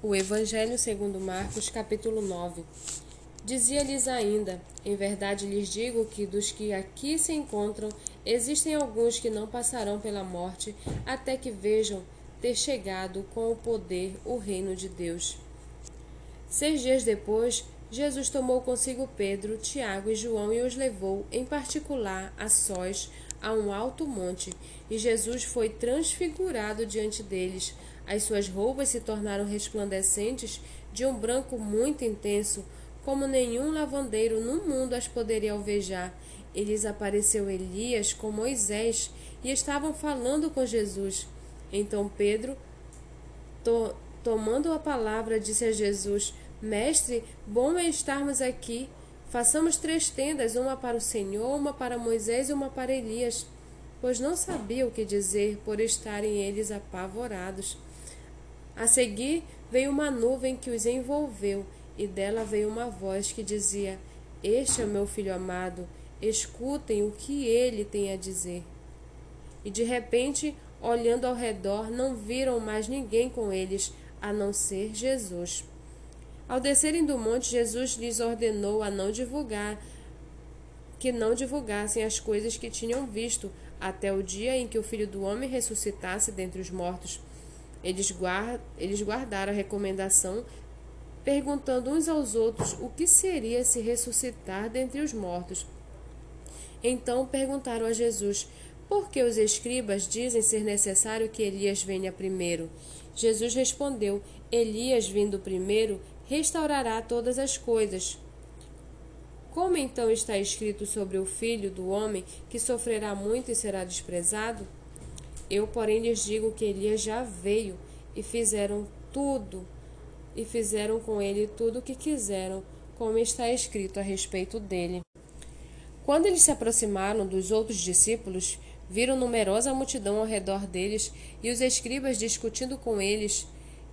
O Evangelho segundo Marcos, capítulo 9. Dizia-lhes ainda: Em verdade lhes digo que dos que aqui se encontram, existem alguns que não passarão pela morte até que vejam ter chegado com o poder o reino de Deus. Seis dias depois, Jesus tomou consigo Pedro, Tiago e João e os levou, em particular, a sós, a um alto monte, e Jesus foi transfigurado diante deles as suas roupas se tornaram resplandecentes de um branco muito intenso, como nenhum lavandeiro no mundo as poderia alvejar. E lhes apareceu Elias com Moisés e estavam falando com Jesus. Então Pedro, to tomando a palavra, disse a Jesus: Mestre, bom é estarmos aqui. Façamos três tendas, uma para o Senhor, uma para Moisés e uma para Elias. Pois não sabia o que dizer, por estarem eles apavorados. A seguir veio uma nuvem que os envolveu, e dela veio uma voz que dizia: Este é o meu filho amado, escutem o que ele tem a dizer. E de repente, olhando ao redor, não viram mais ninguém com eles, a não ser Jesus. Ao descerem do monte, Jesus lhes ordenou a não divulgar, que não divulgassem as coisas que tinham visto, até o dia em que o Filho do Homem ressuscitasse dentre os mortos. Eles, guard, eles guardaram a recomendação, perguntando uns aos outros o que seria se ressuscitar dentre os mortos. Então perguntaram a Jesus: Por que os escribas dizem ser necessário que Elias venha primeiro? Jesus respondeu: Elias, vindo primeiro, restaurará todas as coisas. Como então está escrito sobre o filho do homem que sofrerá muito e será desprezado? Eu, porém, lhes digo que Elias já veio e fizeram tudo, e fizeram com ele tudo o que quiseram, como está escrito a respeito dele. Quando eles se aproximaram dos outros discípulos, viram numerosa multidão ao redor deles e os escribas discutindo com eles.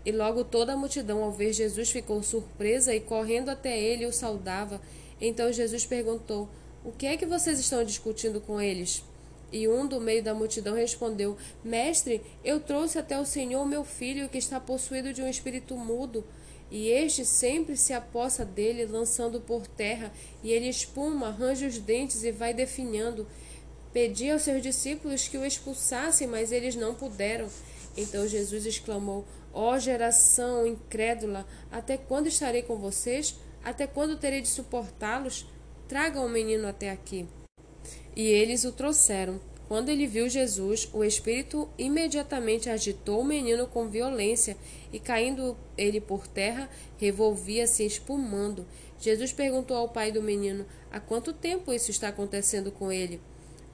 E logo toda a multidão, ao ver Jesus, ficou surpresa e, correndo até ele, o saudava. Então Jesus perguntou: O que é que vocês estão discutindo com eles? E um do meio da multidão respondeu: Mestre, eu trouxe até o Senhor meu filho que está possuído de um espírito mudo. E este sempre se apossa dele, lançando por terra, e ele espuma, arranja os dentes e vai definhando. Pedi aos seus discípulos que o expulsassem, mas eles não puderam. Então Jesus exclamou: Ó geração incrédula, até quando estarei com vocês? Até quando terei de suportá-los? Tragam o menino até aqui. E eles o trouxeram. Quando ele viu Jesus, o espírito imediatamente agitou o menino com violência e, caindo ele por terra, revolvia-se espumando. Jesus perguntou ao pai do menino: Há quanto tempo isso está acontecendo com ele?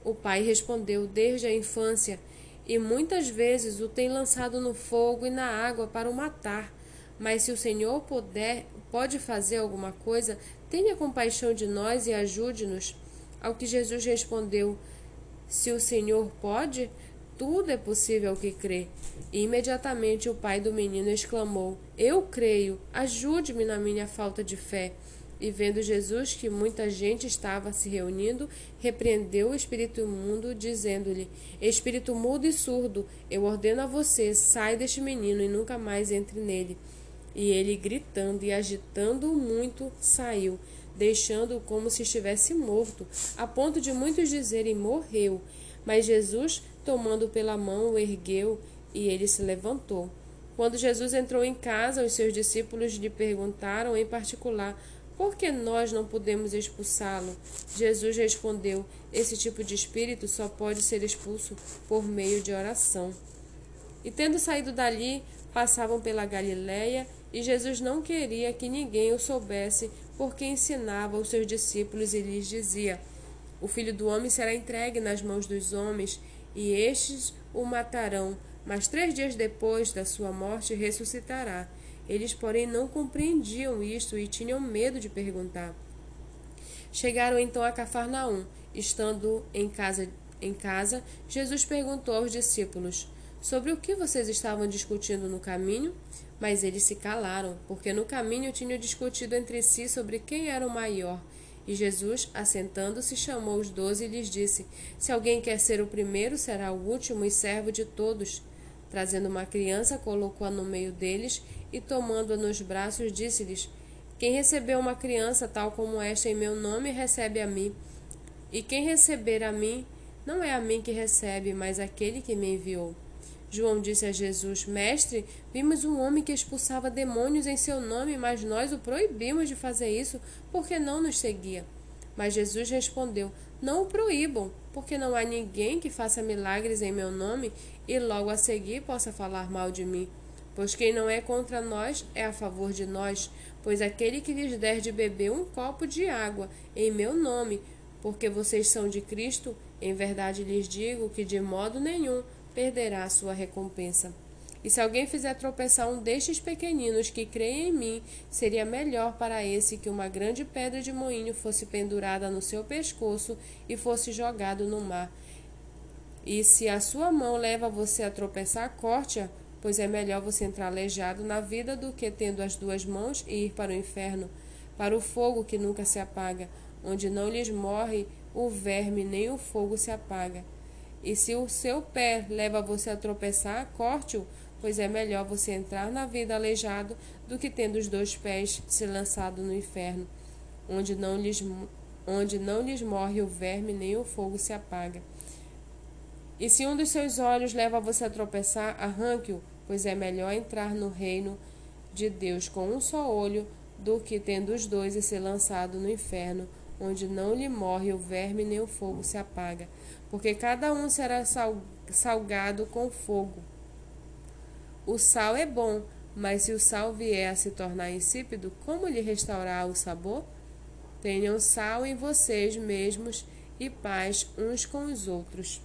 O pai respondeu: Desde a infância, e muitas vezes o tem lançado no fogo e na água para o matar. Mas se o Senhor puder, pode fazer alguma coisa, tenha compaixão de nós e ajude-nos. Ao que Jesus respondeu: Se o Senhor pode, tudo é possível ao que crê. E imediatamente o pai do menino exclamou: Eu creio, ajude-me na minha falta de fé. E vendo Jesus que muita gente estava se reunindo, repreendeu o espírito imundo, dizendo-lhe: Espírito mudo e surdo, eu ordeno a você, sai deste menino e nunca mais entre nele. E ele, gritando e agitando muito, saiu deixando-o como se estivesse morto, a ponto de muitos dizerem morreu. Mas Jesus, tomando pela mão, o ergueu e ele se levantou. Quando Jesus entrou em casa, os seus discípulos lhe perguntaram em particular: Por que nós não podemos expulsá-lo? Jesus respondeu: Esse tipo de espírito só pode ser expulso por meio de oração. E tendo saído dali, passavam pela Galiléia, e Jesus não queria que ninguém o soubesse, porque ensinava aos seus discípulos e lhes dizia: O filho do homem será entregue nas mãos dos homens, e estes o matarão, mas três dias depois da sua morte ressuscitará. Eles, porém, não compreendiam isto e tinham medo de perguntar. Chegaram então a Cafarnaum. Estando em casa, em casa, Jesus perguntou aos discípulos: Sobre o que vocês estavam discutindo no caminho? Mas eles se calaram, porque no caminho tinham discutido entre si sobre quem era o maior. E Jesus, assentando-se, chamou os doze e lhes disse: Se alguém quer ser o primeiro, será o último e servo de todos. Trazendo uma criança, colocou-a no meio deles e, tomando-a nos braços, disse-lhes: Quem recebeu uma criança tal como esta em meu nome, recebe a mim. E quem receber a mim, não é a mim que recebe, mas aquele que me enviou. João disse a Jesus: Mestre, vimos um homem que expulsava demônios em seu nome, mas nós o proibimos de fazer isso, porque não nos seguia. Mas Jesus respondeu: Não o proíbam, porque não há ninguém que faça milagres em meu nome e logo a seguir possa falar mal de mim. Pois quem não é contra nós é a favor de nós, pois aquele que lhes der de beber um copo de água em meu nome, porque vocês são de Cristo, em verdade lhes digo que de modo nenhum perderá a sua recompensa. E se alguém fizer tropeçar um destes pequeninos que creem em mim, seria melhor para esse que uma grande pedra de moinho fosse pendurada no seu pescoço e fosse jogado no mar. E se a sua mão leva você a tropeçar, corte-a, pois é melhor você entrar aleijado na vida do que tendo as duas mãos e ir para o inferno, para o fogo que nunca se apaga, onde não lhes morre o verme nem o fogo se apaga. E se o seu pé leva você a tropeçar, corte-o, pois é melhor você entrar na vida aleijado do que tendo os dois pés se lançado no inferno, onde não lhes, onde não lhes morre o verme nem o fogo se apaga. E se um dos seus olhos leva você a tropeçar, arranque-o, pois é melhor entrar no reino de Deus com um só olho do que tendo os dois e ser lançado no inferno, onde não lhe morre o verme nem o fogo se apaga, porque cada um será salgado com fogo. O sal é bom, mas se o sal vier a se tornar insípido, como lhe restaurar o sabor? Tenham sal em vocês mesmos e paz uns com os outros.